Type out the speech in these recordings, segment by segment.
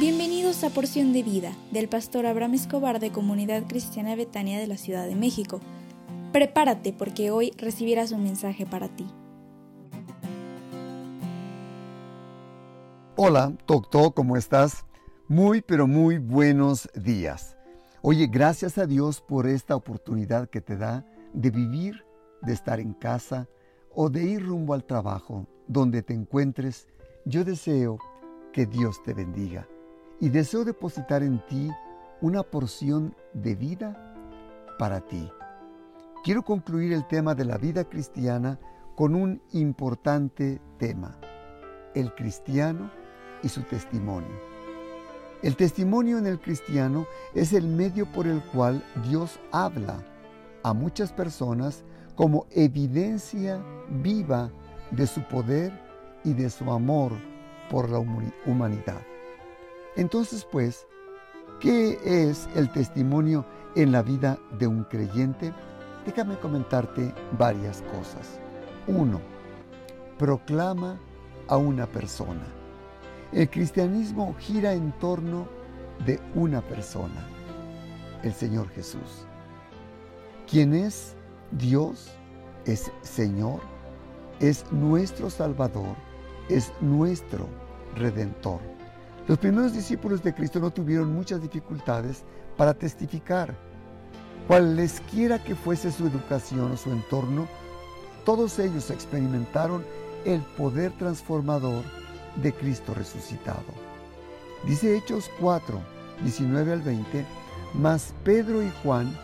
Bienvenidos a Porción de Vida del pastor Abraham Escobar de Comunidad Cristiana Betania de la Ciudad de México. Prepárate porque hoy recibirás un mensaje para ti. Hola, Tocto, ¿cómo estás? Muy, pero muy buenos días. Oye, gracias a Dios por esta oportunidad que te da de vivir, de estar en casa o de ir rumbo al trabajo, donde te encuentres. Yo deseo que Dios te bendiga y deseo depositar en ti una porción de vida para ti. Quiero concluir el tema de la vida cristiana con un importante tema, el cristiano y su testimonio. El testimonio en el cristiano es el medio por el cual Dios habla a muchas personas como evidencia viva de su poder y de su amor por la humanidad. Entonces, pues, ¿qué es el testimonio en la vida de un creyente? Déjame comentarte varias cosas. Uno, proclama a una persona. El cristianismo gira en torno de una persona, el Señor Jesús. Quien es Dios, es Señor, es nuestro Salvador, es nuestro Redentor. Los primeros discípulos de Cristo no tuvieron muchas dificultades para testificar. Cualesquiera que fuese su educación o su entorno, todos ellos experimentaron el poder transformador de Cristo resucitado. Dice Hechos 4, 19 al 20, mas Pedro y Juan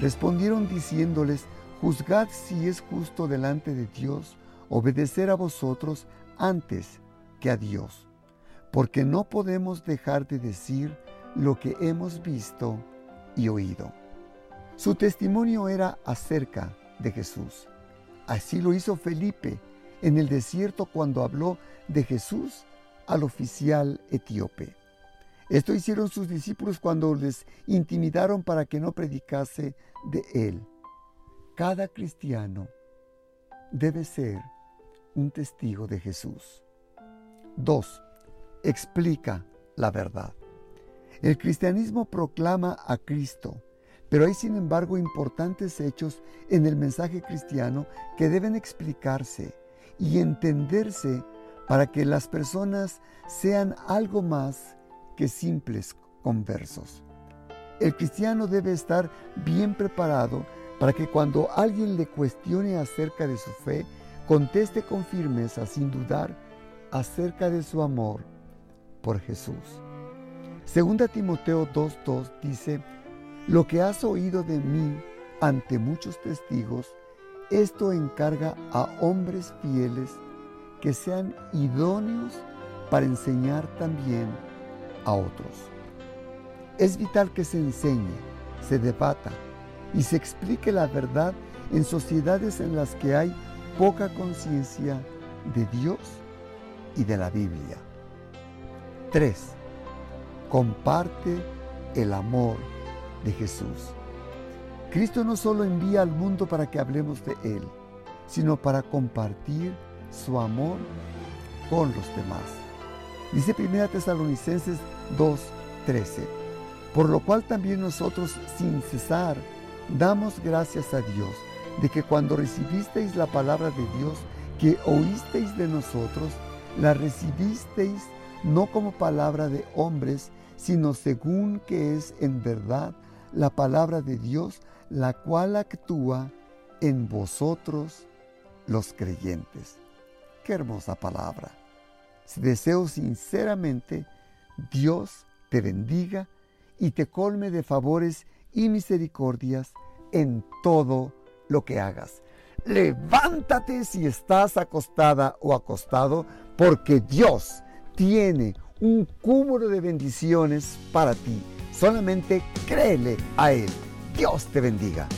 respondieron diciéndoles, juzgad si es justo delante de Dios obedecer a vosotros antes que a Dios porque no podemos dejar de decir lo que hemos visto y oído. Su testimonio era acerca de Jesús. Así lo hizo Felipe en el desierto cuando habló de Jesús al oficial etíope. Esto hicieron sus discípulos cuando les intimidaron para que no predicase de él. Cada cristiano debe ser un testigo de Jesús. 2 explica la verdad. El cristianismo proclama a Cristo, pero hay sin embargo importantes hechos en el mensaje cristiano que deben explicarse y entenderse para que las personas sean algo más que simples conversos. El cristiano debe estar bien preparado para que cuando alguien le cuestione acerca de su fe, conteste con firmeza, sin dudar, acerca de su amor por Jesús. Segunda Timoteo 2.2 dice, lo que has oído de mí ante muchos testigos, esto encarga a hombres fieles que sean idóneos para enseñar también a otros. Es vital que se enseñe, se debata y se explique la verdad en sociedades en las que hay poca conciencia de Dios y de la Biblia. 3. Comparte el amor de Jesús. Cristo no solo envía al mundo para que hablemos de Él, sino para compartir su amor con los demás. Dice 1 Tesalonicenses 2:13, por lo cual también nosotros sin cesar damos gracias a Dios de que cuando recibisteis la palabra de Dios que oísteis de nosotros, la recibisteis no como palabra de hombres, sino según que es en verdad la palabra de Dios, la cual actúa en vosotros los creyentes. Qué hermosa palabra. Deseo sinceramente Dios te bendiga y te colme de favores y misericordias en todo lo que hagas. Levántate si estás acostada o acostado, porque Dios tiene un cúmulo de bendiciones para ti. Solamente créele a Él. Dios te bendiga.